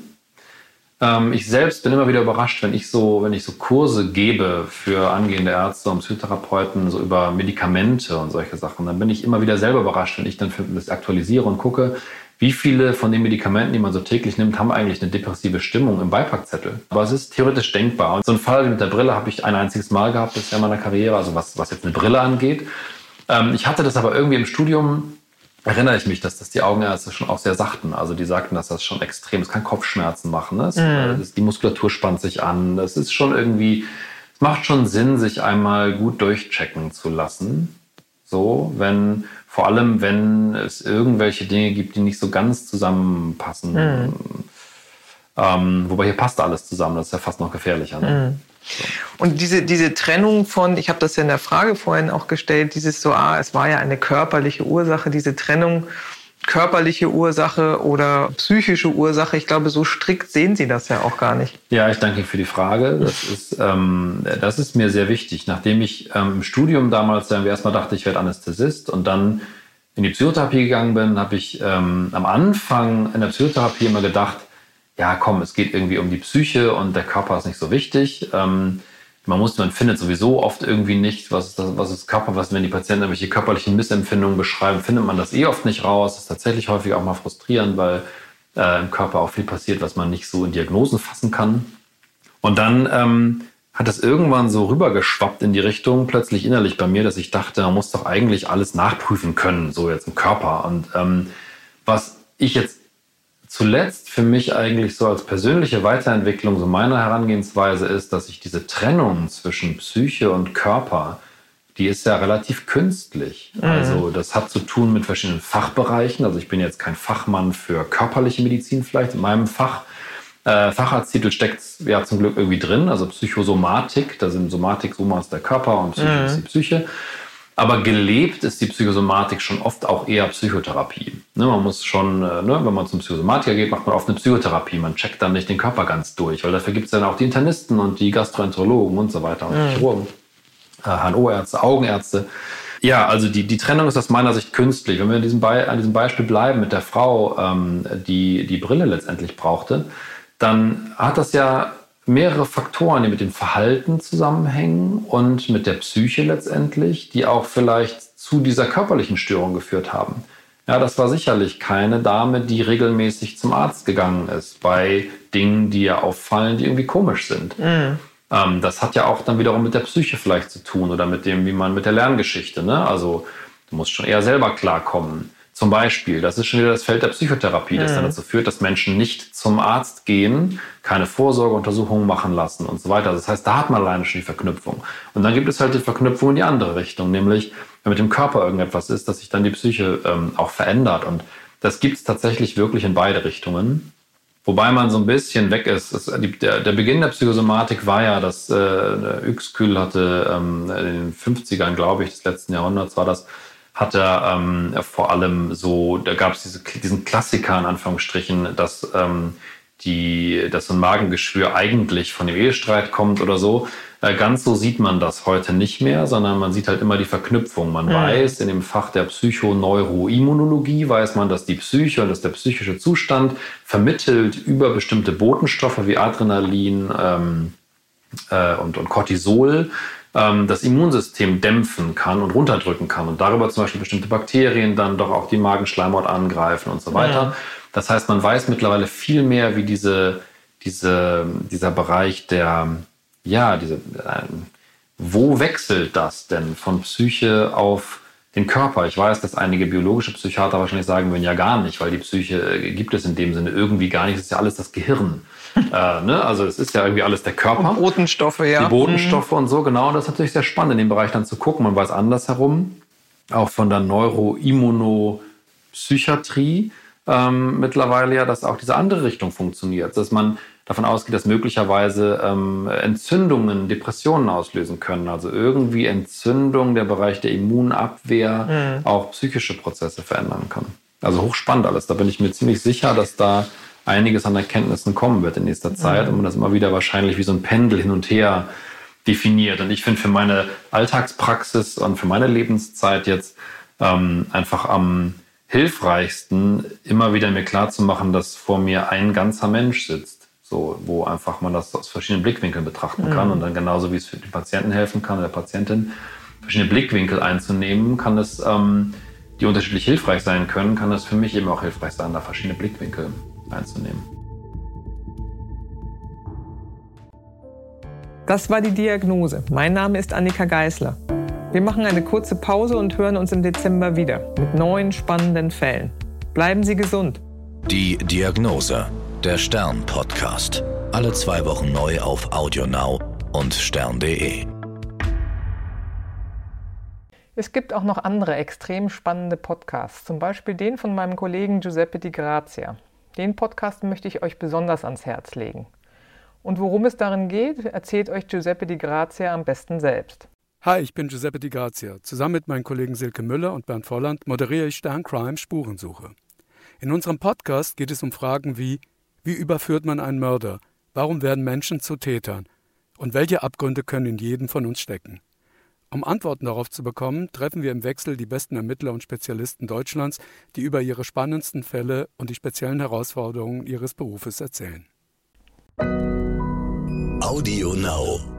Ähm, ich selbst bin immer wieder überrascht, wenn ich so, wenn ich so Kurse gebe für angehende Ärzte und Psychotherapeuten so über Medikamente und solche Sachen. Dann bin ich immer wieder selber überrascht, wenn ich dann das aktualisiere und gucke, wie viele von den Medikamenten, die man so täglich nimmt, haben eigentlich eine depressive Stimmung im Beipackzettel. Aber es ist theoretisch denkbar. Und so einen Fall mit der Brille habe ich ein einziges Mal gehabt bisher in meiner Karriere, also was, was jetzt eine Brille angeht. Ähm, ich hatte das aber irgendwie im Studium, erinnere ich mich, dass das die Augenärzte schon auch sehr sagten. Also die sagten, dass das schon extrem, es kann Kopfschmerzen machen. Ne? Es, äh, das, die Muskulatur spannt sich an. Das ist schon irgendwie, es macht schon Sinn, sich einmal gut durchchecken zu lassen. So, wenn, vor allem wenn es irgendwelche Dinge gibt, die nicht so ganz zusammenpassen. Ähm, wobei hier passt alles zusammen, das ist ja fast noch gefährlicher. Ne? Und diese, diese Trennung von, ich habe das ja in der Frage vorhin auch gestellt, dieses so, ah, es war ja eine körperliche Ursache, diese Trennung körperliche Ursache oder psychische Ursache, ich glaube, so strikt sehen Sie das ja auch gar nicht. Ja, ich danke Ihnen für die Frage. Das ist, ähm, das ist mir sehr wichtig. Nachdem ich ähm, im Studium damals äh, erstmal dachte, ich werde Anästhesist und dann in die Psychotherapie gegangen bin, habe ich ähm, am Anfang in der Psychotherapie immer gedacht, ja komm, es geht irgendwie um die Psyche und der Körper ist nicht so wichtig. Ähm, man muss, man findet sowieso oft irgendwie nicht, was ist, das, was ist Körper, was, wenn die Patienten irgendwelche körperlichen Missempfindungen beschreiben, findet man das eh oft nicht raus. Das ist tatsächlich häufig auch mal frustrierend, weil äh, im Körper auch viel passiert, was man nicht so in Diagnosen fassen kann. Und dann ähm, hat das irgendwann so rübergeschwappt in die Richtung, plötzlich innerlich bei mir, dass ich dachte, man muss doch eigentlich alles nachprüfen können, so jetzt im Körper. Und ähm, was ich jetzt zuletzt für mich eigentlich so als persönliche Weiterentwicklung so meiner Herangehensweise ist, dass ich diese Trennung zwischen Psyche und Körper, die ist ja relativ künstlich. Also das hat zu tun mit verschiedenen Fachbereichen. Also ich bin jetzt kein Fachmann für körperliche Medizin vielleicht. In meinem Fach, äh, Facharzttitel steckt ja zum Glück irgendwie drin. Also Psychosomatik, da sind Somatik, Soma ist der Körper und Psyche ist die Psyche. Aber gelebt ist die Psychosomatik schon oft auch eher Psychotherapie. Ne, man muss schon, äh, ne, wenn man zum Psychosomatiker geht, macht man oft eine Psychotherapie. Man checkt dann nicht den Körper ganz durch, weil dafür gibt es dann auch die Internisten und die Gastroenterologen und so weiter und die Chirurgen, äh, HNO-Ärzte, Augenärzte. Ja, also die, die Trennung ist aus meiner Sicht künstlich. Wenn wir diesem Be an diesem Beispiel bleiben mit der Frau, ähm, die die Brille letztendlich brauchte, dann hat das ja mehrere Faktoren, die mit dem Verhalten zusammenhängen und mit der Psyche letztendlich, die auch vielleicht zu dieser körperlichen Störung geführt haben. Ja, das war sicherlich keine Dame, die regelmäßig zum Arzt gegangen ist bei Dingen, die ihr auffallen, die irgendwie komisch sind. Ähm, das hat ja auch dann wiederum mit der Psyche vielleicht zu tun oder mit dem, wie man mit der Lerngeschichte. Ne? Also du musst schon eher selber klarkommen. Zum Beispiel, das ist schon wieder das Feld der Psychotherapie, das dann dazu führt, dass Menschen nicht zum Arzt gehen, keine Vorsorgeuntersuchungen machen lassen und so weiter. Das heißt, da hat man alleine schon die Verknüpfung. Und dann gibt es halt die Verknüpfung in die andere Richtung, nämlich wenn mit dem Körper irgendetwas ist, dass sich dann die Psyche ähm, auch verändert. Und das gibt es tatsächlich wirklich in beide Richtungen. Wobei man so ein bisschen weg ist. Die, der, der, Beginn der Psychosomatik war ja, dass äh, Uexküll hatte ähm, in den 50ern, glaube ich, des letzten Jahrhunderts war das, hat er ähm, vor allem so, da gab es diese, diesen Klassiker in Anführungsstrichen, dass ähm, die, dass so ein Magengeschwür eigentlich von dem Ehestreit kommt oder so. Äh, ganz so sieht man das heute nicht mehr, sondern man sieht halt immer die Verknüpfung. Man mhm. weiß, in dem Fach der Psychoneuroimmunologie weiß man, dass die Psyche und dass der psychische Zustand vermittelt über bestimmte Botenstoffe wie Adrenalin ähm, äh, und, und Cortisol ähm, das Immunsystem dämpfen kann und runterdrücken kann und darüber zum Beispiel bestimmte Bakterien dann doch auch die Magenschleimhaut angreifen und so weiter. Ja. Das heißt, man weiß mittlerweile viel mehr, wie diese, diese, dieser Bereich der, ja, diese, äh, wo wechselt das denn von Psyche auf den Körper? Ich weiß, dass einige biologische Psychiater wahrscheinlich sagen würden, ja gar nicht, weil die Psyche äh, gibt es in dem Sinne irgendwie gar nicht. Es ist ja alles das Gehirn. Äh, ne? Also es ist ja irgendwie alles der Körper. Und Botenstoffe, ja. Die Botenstoffe mhm. und so, genau. Und das ist natürlich sehr spannend, in dem Bereich dann zu gucken. Man weiß andersherum, auch von der Neuroimmunopsychiatrie, ähm, mittlerweile ja, dass auch diese andere Richtung funktioniert, dass man davon ausgeht, dass möglicherweise ähm, Entzündungen Depressionen auslösen können. Also irgendwie Entzündung, der Bereich der Immunabwehr, mhm. auch psychische Prozesse verändern kann. Also hochspannend alles. Da bin ich mir ziemlich sicher, dass da einiges an Erkenntnissen kommen wird in nächster Zeit mhm. und man das immer wieder wahrscheinlich wie so ein Pendel hin und her definiert. Und ich finde für meine Alltagspraxis und für meine Lebenszeit jetzt ähm, einfach am hilfreichsten, immer wieder mir klar zu machen, dass vor mir ein ganzer Mensch sitzt. So, wo einfach man das aus verschiedenen Blickwinkeln betrachten kann. Mhm. Und dann genauso wie es für den Patienten helfen kann, der Patientin, verschiedene Blickwinkel einzunehmen, kann es, ähm, die unterschiedlich hilfreich sein können, kann es für mich eben auch hilfreich sein, da verschiedene Blickwinkel einzunehmen. Das war die Diagnose. Mein Name ist Annika Geißler. Wir machen eine kurze Pause und hören uns im Dezember wieder mit neuen spannenden Fällen. Bleiben Sie gesund. Die Diagnose, der Stern-Podcast. Alle zwei Wochen neu auf AudioNow und stern.de. Es gibt auch noch andere extrem spannende Podcasts, zum Beispiel den von meinem Kollegen Giuseppe Di Grazia. Den Podcast möchte ich euch besonders ans Herz legen. Und worum es darin geht, erzählt euch Giuseppe Di Grazia am besten selbst. Hi, ich bin Giuseppe Di Grazia. Zusammen mit meinen Kollegen Silke Müller und Bernd Volland moderiere ich Stern Crime Spurensuche. In unserem Podcast geht es um Fragen wie: Wie überführt man einen Mörder? Warum werden Menschen zu Tätern? Und welche Abgründe können in jedem von uns stecken? Um Antworten darauf zu bekommen, treffen wir im Wechsel die besten Ermittler und Spezialisten Deutschlands, die über ihre spannendsten Fälle und die speziellen Herausforderungen ihres Berufes erzählen. Audio Now.